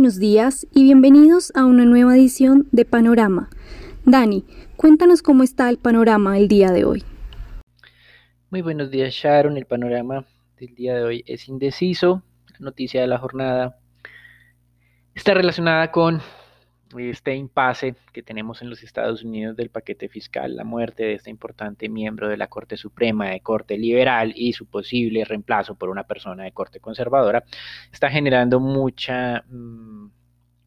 buenos días y bienvenidos a una nueva edición de Panorama. Dani, cuéntanos cómo está el panorama el día de hoy. Muy buenos días Sharon, el panorama del día de hoy es indeciso. La noticia de la jornada está relacionada con este impasse que tenemos en los Estados Unidos del paquete fiscal, la muerte de este importante miembro de la Corte Suprema de Corte Liberal y su posible reemplazo por una persona de Corte Conservadora, está generando mucha mm,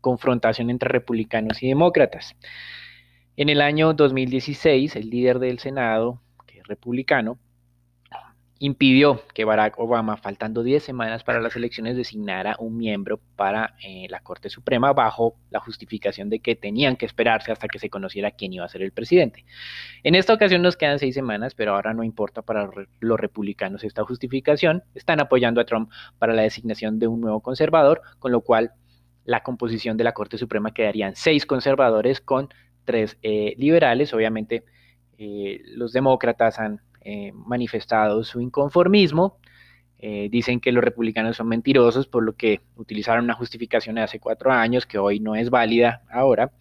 confrontación entre republicanos y demócratas. En el año 2016, el líder del Senado, que es republicano, impidió que Barack Obama, faltando 10 semanas para las elecciones, designara un miembro para eh, la Corte Suprema bajo la justificación de que tenían que esperarse hasta que se conociera quién iba a ser el presidente. En esta ocasión nos quedan seis semanas, pero ahora no importa para los republicanos esta justificación. Están apoyando a Trump para la designación de un nuevo conservador, con lo cual la composición de la Corte Suprema quedarían seis conservadores con tres eh, liberales. Obviamente eh, los demócratas han eh, manifestado su inconformismo. Eh, dicen que los republicanos son mentirosos, por lo que utilizaron una justificación de hace cuatro años que hoy no es válida ahora,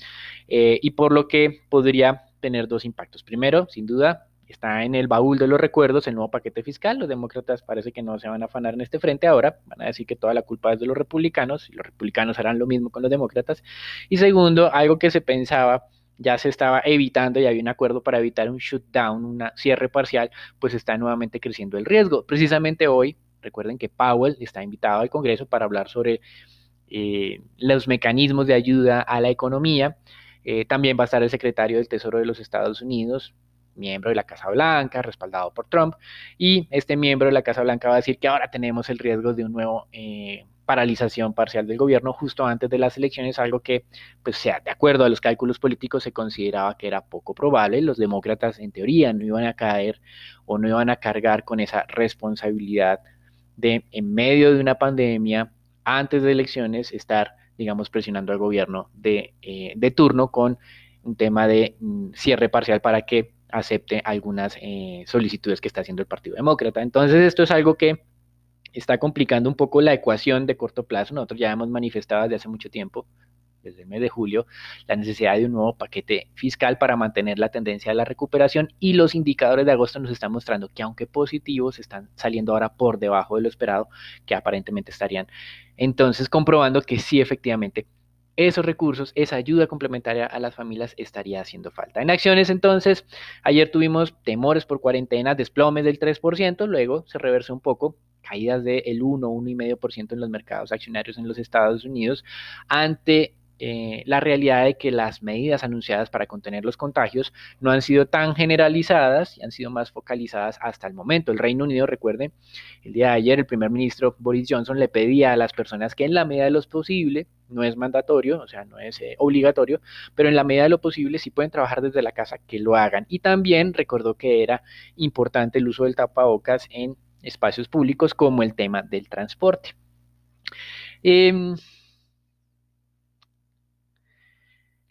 eh, y por lo que podría tener dos impactos. Primero, sin duda, está en el baúl de los recuerdos el nuevo paquete fiscal. Los demócratas parece que no se van a afanar en este frente ahora, van a decir que toda la culpa es de los republicanos y los republicanos harán lo mismo con los demócratas. Y segundo, algo que se pensaba ya se estaba evitando y había un acuerdo para evitar un shutdown, un cierre parcial, pues está nuevamente creciendo el riesgo. Precisamente hoy, recuerden que Powell está invitado al Congreso para hablar sobre eh, los mecanismos de ayuda a la economía. Eh, también va a estar el secretario del Tesoro de los Estados Unidos, miembro de la Casa Blanca, respaldado por Trump, y este miembro de la Casa Blanca va a decir que ahora tenemos el riesgo de un nuevo eh, paralización parcial del gobierno justo antes de las elecciones, algo que, pues, sea, de acuerdo a los cálculos políticos, se consideraba que era poco probable. Los demócratas, en teoría, no iban a caer o no iban a cargar con esa responsabilidad de, en medio de una pandemia, antes de elecciones, estar, digamos, presionando al gobierno de, eh, de turno con un tema de mm, cierre parcial para que acepte algunas eh, solicitudes que está haciendo el Partido Demócrata. Entonces, esto es algo que está complicando un poco la ecuación de corto plazo. Nosotros ya hemos manifestado desde hace mucho tiempo, desde el mes de julio, la necesidad de un nuevo paquete fiscal para mantener la tendencia de la recuperación y los indicadores de agosto nos están mostrando que aunque positivos, están saliendo ahora por debajo de lo esperado, que aparentemente estarían entonces comprobando que sí efectivamente esos recursos, esa ayuda complementaria a las familias estaría haciendo falta. En acciones entonces, ayer tuvimos temores por cuarentena, desplomes del 3%, luego se reversó un poco, caídas del 1, 1,5% en los mercados accionarios en los Estados Unidos ante eh, la realidad de que las medidas anunciadas para contener los contagios no han sido tan generalizadas y han sido más focalizadas hasta el momento. El Reino Unido, recuerden, el día de ayer el primer ministro Boris Johnson le pedía a las personas que en la medida de lo posible, no es mandatorio, o sea, no es eh, obligatorio, pero en la medida de lo posible, si pueden trabajar desde la casa, que lo hagan. Y también recordó que era importante el uso del tapabocas en espacios públicos como el tema del transporte. Em,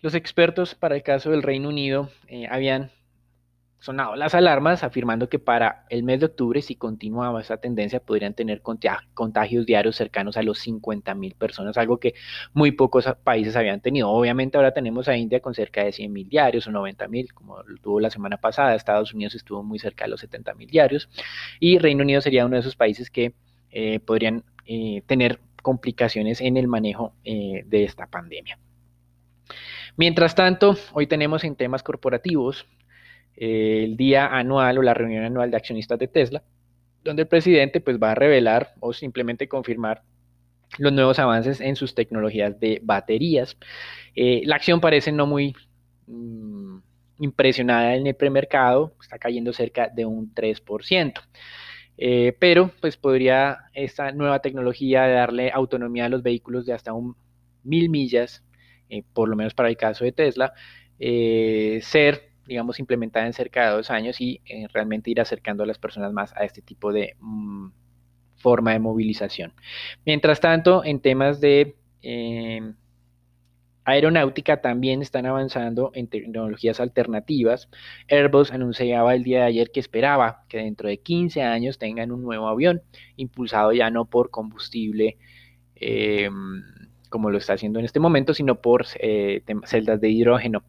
los expertos para el caso del Reino Unido eh, habían sonado las alarmas afirmando que para el mes de octubre, si continuaba esa tendencia, podrían tener contagios diarios cercanos a los 50 mil personas, algo que muy pocos países habían tenido. Obviamente ahora tenemos a India con cerca de 100 mil diarios o 90 mil, como lo tuvo la semana pasada. Estados Unidos estuvo muy cerca de los 70 mil diarios y Reino Unido sería uno de esos países que eh, podrían eh, tener complicaciones en el manejo de esta pandemia. Mientras tanto, hoy tenemos en temas corporativos el día anual o la reunión anual de accionistas de Tesla, donde el presidente pues va a revelar o simplemente confirmar los nuevos avances en sus tecnologías de baterías. Eh, la acción parece no muy mm, impresionada en el premercado, está cayendo cerca de un 3%. Eh, pero pues podría esta nueva tecnología darle autonomía a los vehículos de hasta un mil millas, eh, por lo menos para el caso de Tesla, ser digamos, implementada en cerca de dos años y eh, realmente ir acercando a las personas más a este tipo de mm, forma de movilización. Mientras tanto, en temas de em, aeronáutica también están avanzando en tecnologías alternativas. Airbus anunciaba el día de ayer que esperaba que dentro de 15 años tengan un nuevo avión impulsado ya no por combustible em, como lo está haciendo en este momento, sino por eh, celdas de hidrógeno.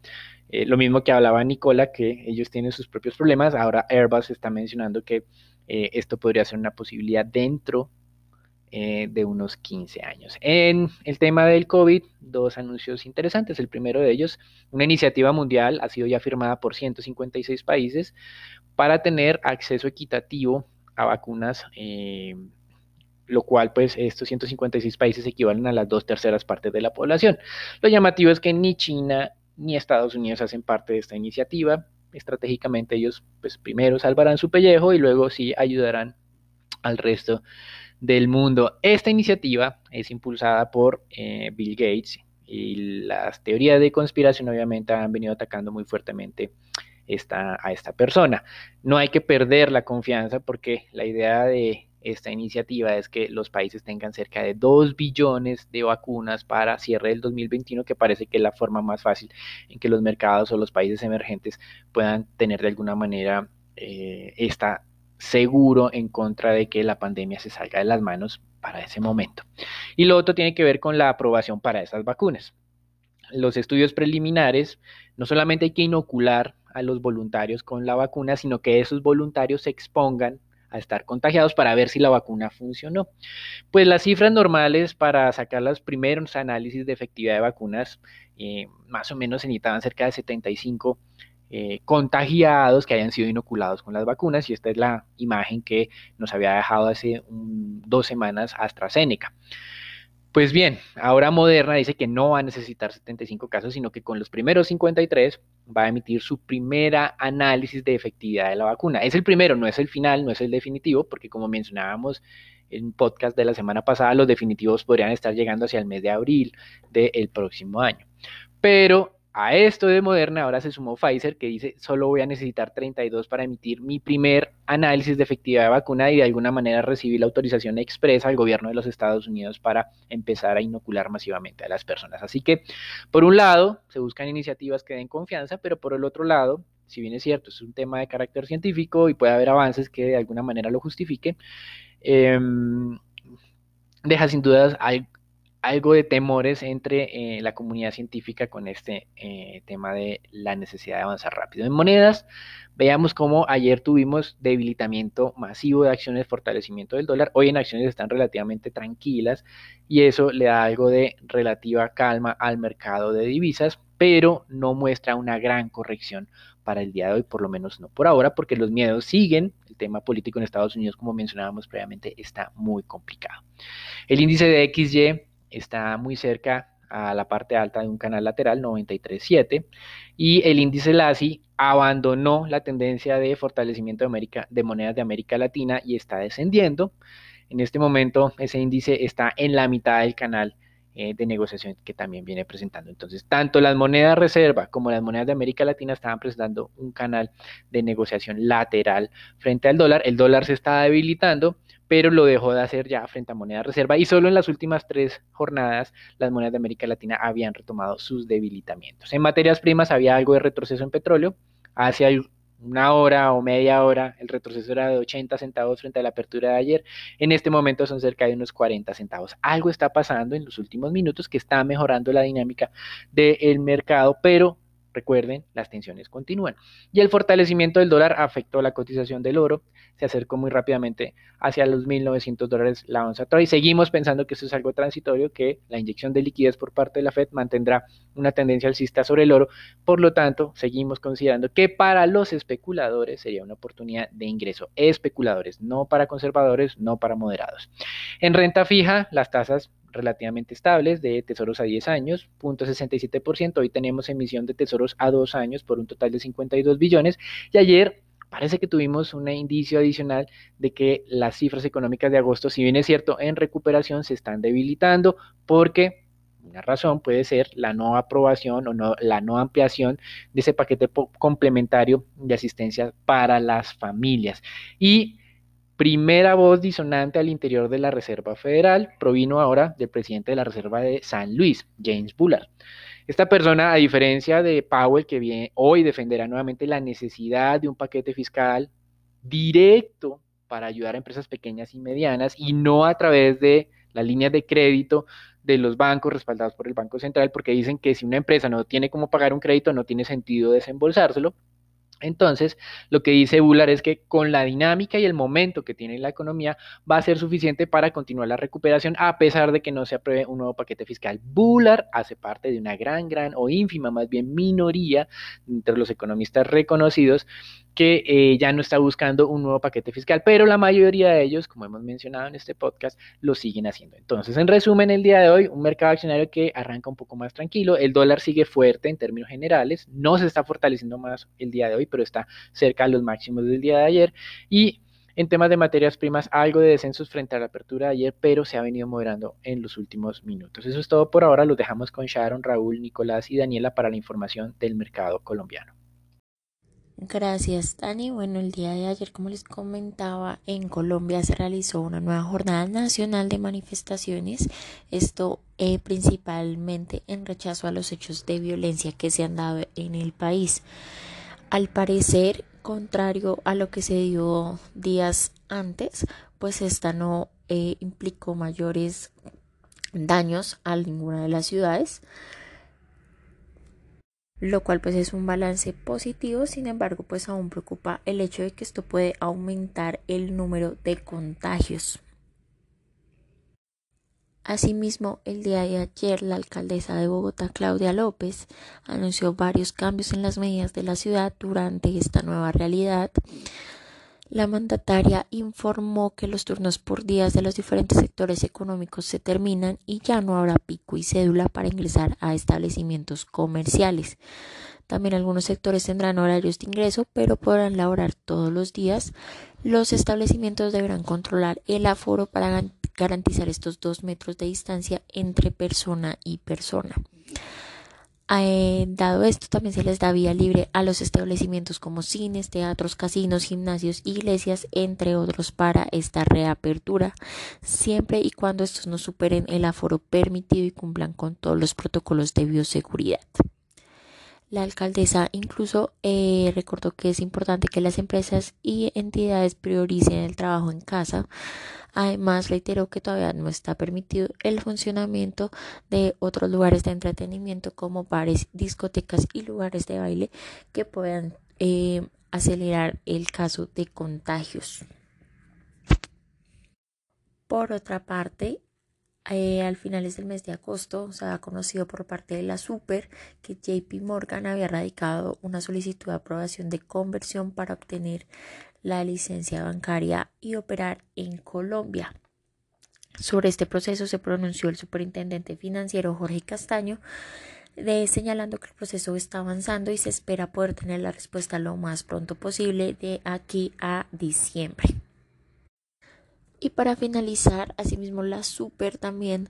Eh, lo mismo que hablaba Nicola, que ellos tienen sus propios problemas. Ahora Airbus está mencionando que eh, esto podría ser una posibilidad dentro de unos 15 años. En el tema del COVID, dos anuncios interesantes. El primero de ellos, una iniciativa mundial, ha sido ya firmada por 156 países para tener acceso equitativo a vacunas lo cual pues estos 156 países equivalen a las dos terceras partes de la población. Lo llamativo es que ni China ni Estados Unidos hacen parte de esta iniciativa. Estratégicamente ellos pues primero salvarán su pellejo y luego sí ayudarán al resto del mundo. Esta iniciativa es impulsada por eh, Bill Gates y las teorías de conspiración obviamente han venido atacando muy fuertemente esta, a esta persona. No hay que perder la confianza porque la idea de esta iniciativa es que los países tengan cerca de 2 billones de vacunas para cierre del 2021, que parece que es la forma más fácil en que los mercados o los países emergentes puedan tener de alguna manera eh, esta seguro en contra de que la pandemia se salga de las manos para ese momento. Y lo otro tiene que ver con la aprobación para esas vacunas. Los estudios preliminares, no solamente hay que inocular a los voluntarios con la vacuna, sino que esos voluntarios se expongan a estar contagiados para ver si la vacuna funcionó. Pues las cifras normales para sacar los primeros análisis de efectividad de vacunas, eh, más o menos se necesitaban cerca de 75 eh, contagiados que hayan sido inoculados con las vacunas y esta es la imagen que nos había dejado hace dos semanas AstraZeneca. Pues bien, ahora Moderna dice que no va a necesitar 75 casos, sino que con los primeros 53 va a emitir su primera análisis de efectividad de la vacuna. Es el primero, no es el final, no es el definitivo, porque como mencionábamos en podcast de la semana pasada, los definitivos podrían estar llegando hacia el mes de abril del próximo año. Pero a esto de Moderna ahora se sumó Pfizer que dice solo voy a necesitar 32 para emitir mi primer análisis de efectividad de vacuna y de alguna manera recibir la autorización expresa al gobierno de los Estados Unidos para empezar a inocular masivamente a las personas. Así que, por un lado, se buscan iniciativas que den confianza, pero por el otro lado, si bien es cierto, es un tema de carácter científico y puede haber avances que de alguna manera lo justifiquen, em, deja sin dudas algo de temores entre eh, la comunidad científica con este eh, tema de la necesidad de avanzar rápido. En monedas, veamos cómo ayer tuvimos debilitamiento masivo de acciones, fortalecimiento del dólar. Hoy en acciones están relativamente tranquilas y eso le da algo de relativa calma al mercado de divisas, pero no muestra una gran corrección para el día de hoy, por lo menos no por ahora, porque los miedos siguen. El tema político en Estados Unidos, como mencionábamos previamente, está muy complicado. El índice de XY está muy cerca a la parte alta de un canal lateral 93.7 y el índice LASI abandonó la tendencia de fortalecimiento de, América, de monedas de América Latina y está descendiendo. En este momento ese índice está en la mitad del canal eh, de negociación que también viene presentando. Entonces, tanto las monedas reserva como las monedas de América Latina estaban presentando un canal de negociación lateral frente al dólar. El dólar se está debilitando pero lo dejó de hacer ya frente a moneda reserva y solo en las últimas tres jornadas las monedas de América Latina habían retomado sus debilitamientos. En materias primas había algo de retroceso en petróleo, hace una hora o media hora el retroceso era de 80 centavos frente a la apertura de ayer, en este momento son cerca de unos 40 centavos. Algo está pasando en los últimos minutos que está mejorando la dinámica del mercado, pero Recuerden, las tensiones continúan. Y el fortalecimiento del dólar afectó la cotización del oro, se acercó muy rápidamente hacia los 1.900 dólares la onza y seguimos pensando que esto es algo transitorio, que la inyección de liquidez por parte de la Fed mantendrá una tendencia alcista sobre el oro. Por lo tanto, seguimos considerando que para los especuladores sería una oportunidad de ingreso. Especuladores, no para conservadores, no para moderados. En renta fija, las tasas relativamente estables de tesoros a 10 años, 0.67%. Hoy tenemos emisión de tesoros a 2 años por un total de 52 billones. Y ayer parece que tuvimos un indicio adicional de que las cifras económicas de agosto, si bien es cierto, en recuperación se están debilitando porque una razón puede ser la no aprobación o no, la no ampliación de ese paquete complementario de asistencia para las familias. Y primera voz disonante al interior de la Reserva Federal provino ahora del presidente de la Reserva de San Luis, James Bullard. Esta persona, a diferencia de Powell, que viene, hoy defenderá nuevamente la necesidad de un paquete fiscal directo para ayudar a empresas pequeñas y medianas y no a través de las líneas de crédito de los bancos respaldados por el Banco Central, porque dicen que si una empresa no tiene cómo pagar un crédito, no tiene sentido desembolsárselo. Entonces, lo que dice Bular es que con la dinámica y el momento que tiene la economía va a ser suficiente para continuar la recuperación a pesar de que no se apruebe un nuevo paquete fiscal. Bular hace parte de una gran, gran o ínfima, más bien minoría entre los economistas reconocidos que eh, ya no está buscando un nuevo paquete fiscal, pero la mayoría de ellos, como hemos mencionado en este podcast, lo siguen haciendo. Entonces, en resumen, el día de hoy, un mercado accionario que arranca un poco más tranquilo, el dólar sigue fuerte en términos generales, no se está fortaleciendo más el día de hoy, pero está cerca a los máximos del día de ayer y en temas de materias primas, algo de descensos frente a la apertura de ayer, pero se ha venido moderando en los últimos minutos. Eso es todo por ahora. Los dejamos con Sharon, Raúl, Nicolás y Daniela para la información del mercado colombiano. Gracias, Dani. Bueno, el día de ayer, como les comentaba, en Colombia se realizó una nueva jornada nacional de manifestaciones. Esto eh, principalmente en rechazo a los hechos de violencia que se han dado en el país. Al parecer, contrario a lo que se dio días antes, pues esta no eh, implicó mayores daños a ninguna de las ciudades lo cual pues es un balance positivo, sin embargo pues aún preocupa el hecho de que esto puede aumentar el número de contagios. Asimismo, el día de ayer la alcaldesa de Bogotá, Claudia López, anunció varios cambios en las medidas de la ciudad durante esta nueva realidad la mandataria informó que los turnos por días de los diferentes sectores económicos se terminan y ya no habrá pico y cédula para ingresar a establecimientos comerciales. También algunos sectores tendrán horarios de ingreso, pero podrán laborar todos los días. Los establecimientos deberán controlar el aforo para garantizar estos dos metros de distancia entre persona y persona. Eh, dado esto, también se les da vía libre a los establecimientos como cines, teatros, casinos, gimnasios, iglesias, entre otros, para esta reapertura, siempre y cuando estos no superen el aforo permitido y cumplan con todos los protocolos de bioseguridad. La alcaldesa incluso eh, recordó que es importante que las empresas y entidades prioricen el trabajo en casa Además, reiteró que todavía no está permitido el funcionamiento de otros lugares de entretenimiento como bares, discotecas y lugares de baile que puedan eh, acelerar el caso de contagios. Por otra parte, eh, al finales del mes de agosto se ha conocido por parte de la Super que JP Morgan había radicado una solicitud de aprobación de conversión para obtener la licencia bancaria y operar en Colombia. Sobre este proceso se pronunció el superintendente financiero Jorge Castaño, de, señalando que el proceso está avanzando y se espera poder tener la respuesta lo más pronto posible de aquí a diciembre. Y para finalizar, asimismo la Super también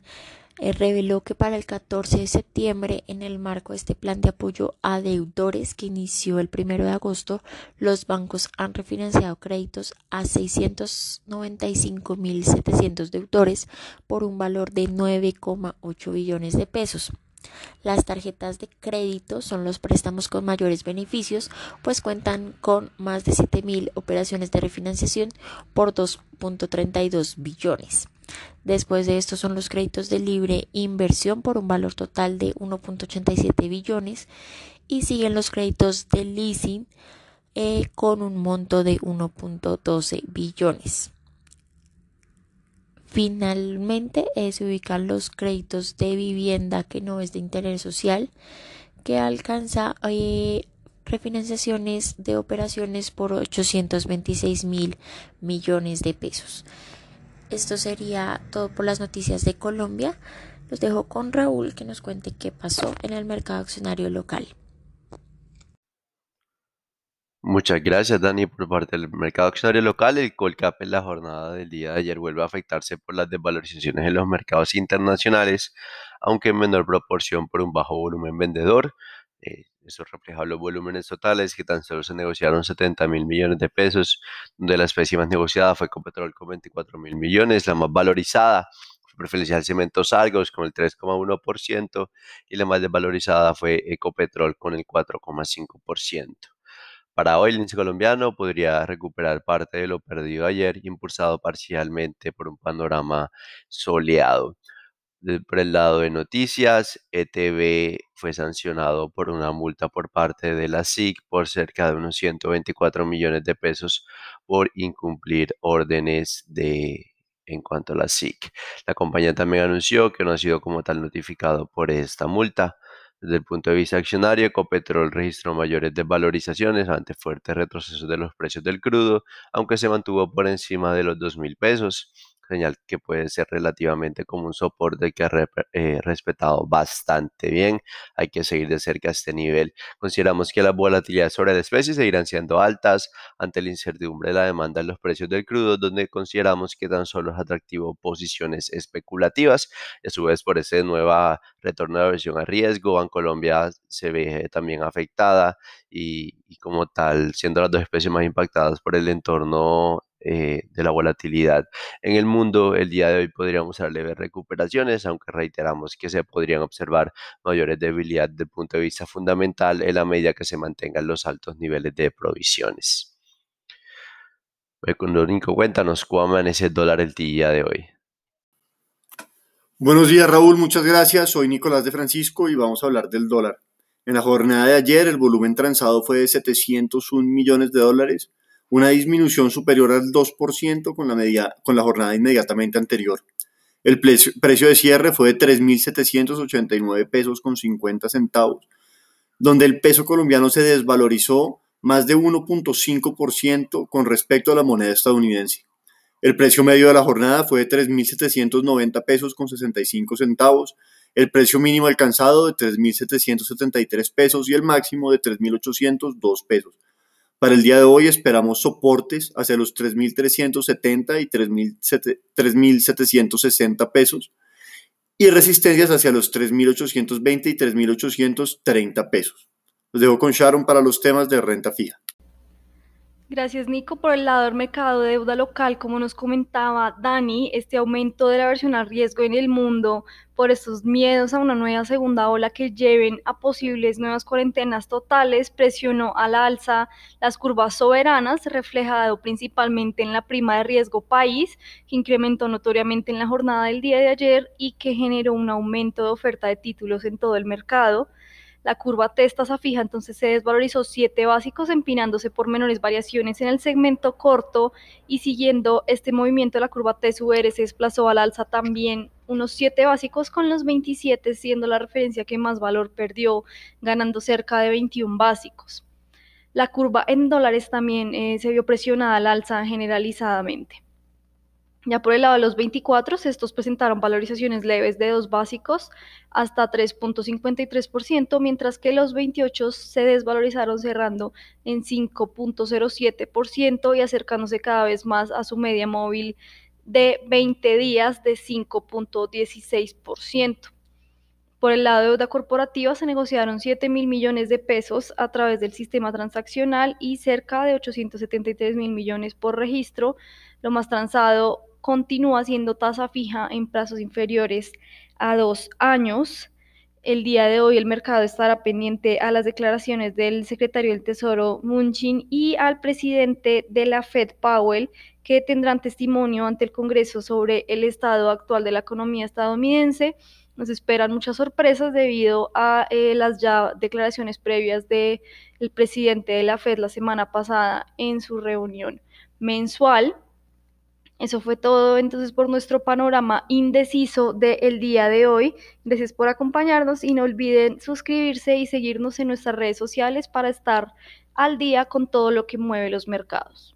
reveló que para el 14 de septiembre, en el marco de este plan de apoyo a deudores que inició el 1 de agosto, los bancos han refinanciado créditos a 695.700 deudores por un valor de 9,8 billones de pesos. Las tarjetas de crédito son los préstamos con mayores beneficios, pues cuentan con más de 7.000 operaciones de refinanciación por 2.32 billones. Después de esto son los créditos de libre inversión por un valor total de 1.87 billones y siguen los créditos de leasing eh, con un monto de 1.12 billones. Finalmente eh, se ubican los créditos de vivienda que no es de interés social que alcanza eh, refinanciaciones de operaciones por 826 mil millones de pesos. Esto sería todo por las noticias de Colombia. Los dejo con Raúl que nos cuente qué pasó en el mercado accionario local. Muchas gracias, Dani. Por parte del mercado accionario local, el Colcap en la jornada del día de ayer vuelve a afectarse por las desvalorizaciones en los mercados internacionales, aunque en menor proporción por un bajo volumen vendedor. Eh, eso refleja los volúmenes totales que tan solo se negociaron 70 mil millones de pesos, donde la especie más negociada fue Copetrol con 24 mil millones, la más valorizada fue Preferencial Cementos Argos con el 3,1% y la más desvalorizada fue Ecopetrol con el 4,5%. Para hoy el índice colombiano podría recuperar parte de lo perdido ayer, impulsado parcialmente por un panorama soleado. Por el lado de noticias, ETV fue sancionado por una multa por parte de la SIC por cerca de unos 124 millones de pesos por incumplir órdenes de en cuanto a la SIC. La compañía también anunció que no ha sido como tal notificado por esta multa. Desde el punto de vista accionario, Ecopetrol registró mayores desvalorizaciones ante fuertes retrocesos de los precios del crudo, aunque se mantuvo por encima de los 2 mil pesos señal que puede ser relativamente como un soporte que ha eh, respetado bastante bien. Hay que seguir de cerca este nivel. Consideramos que las volatilidades sobre la especie seguirán siendo altas ante la incertidumbre de la demanda en los precios del crudo, donde consideramos que tan solo es atractivo posiciones especulativas. A su vez, por ese nueva retorno de versión a riesgo, Colombia se ve también afectada y como tal, siendo las dos especies más impactadas por el entorno eh, de la volatilidad en el mundo. El día de hoy podríamos dar leves recuperaciones, aunque reiteramos que se podrían observar mayores debilidades desde el punto de vista fundamental en la medida que se mantengan los altos niveles de provisiones. Económico, cuéntanos cómo amanece el dólar el día de hoy. Buenos días Raúl, muchas gracias. Soy Nicolás de Francisco y vamos a hablar del dólar. En la jornada de ayer el volumen transado fue de 701 millones de dólares, una disminución superior al 2% con la, media, con la jornada inmediatamente anterior. El precio, de cierre fue de 3.789 pesos con 50 centavos, donde el peso colombiano se desvalorizó más de 1.5% con respecto a la moneda estadounidense. El precio medio de la jornada fue de 3.790 pesos con 65 centavos, el precio mínimo alcanzado de 3.773 pesos y el máximo de 3.802 pesos. Para el día de hoy esperamos soportes hacia los 3.370 y 3.760 pesos y resistencias hacia los 3.820 y 3.830 pesos. Los dejo con Sharon para los temas de renta fija. Gracias, Nico. Por el lado del mercado de deuda local, como nos comentaba Dani, este aumento de la versión a riesgo en el mundo por estos miedos a una nueva segunda ola que lleven a posibles nuevas cuarentenas totales presionó a la alza las curvas soberanas, reflejado principalmente en la prima de riesgo país, que incrementó notoriamente en la jornada del día de ayer y que generó un aumento de oferta de títulos en todo el mercado. La curva testa fija entonces se desvalorizó 7 básicos, empinándose por menores variaciones en el segmento corto y siguiendo este movimiento la curva TSUR se desplazó al alza también unos 7 básicos con los 27 siendo la referencia que más valor perdió, ganando cerca de 21 básicos. La curva en dólares también eh, se vio presionada al alza generalizadamente. Ya por el lado de los 24, estos presentaron valorizaciones leves de dos básicos hasta 3.53%, mientras que los 28 se desvalorizaron cerrando en 5.07% y acercándose cada vez más a su media móvil de 20 días de 5.16%. Por el lado de deuda corporativa se negociaron 7 mil millones de pesos a través del sistema transaccional y cerca de 873 mil millones por registro. Lo más transado continúa siendo tasa fija en plazos inferiores a dos años. El día de hoy el mercado estará pendiente a las declaraciones del secretario del Tesoro Munchin y al presidente de la Fed Powell, que tendrán testimonio ante el Congreso sobre el estado actual de la economía estadounidense. Nos esperan muchas sorpresas debido a eh, las ya declaraciones previas del presidente de la Fed la semana pasada en su reunión mensual. Eso fue todo entonces por nuestro panorama indeciso del día de hoy. Gracias por acompañarnos y no olviden suscribirse y seguirnos en nuestras redes sociales para estar al día con todo lo que mueve los mercados.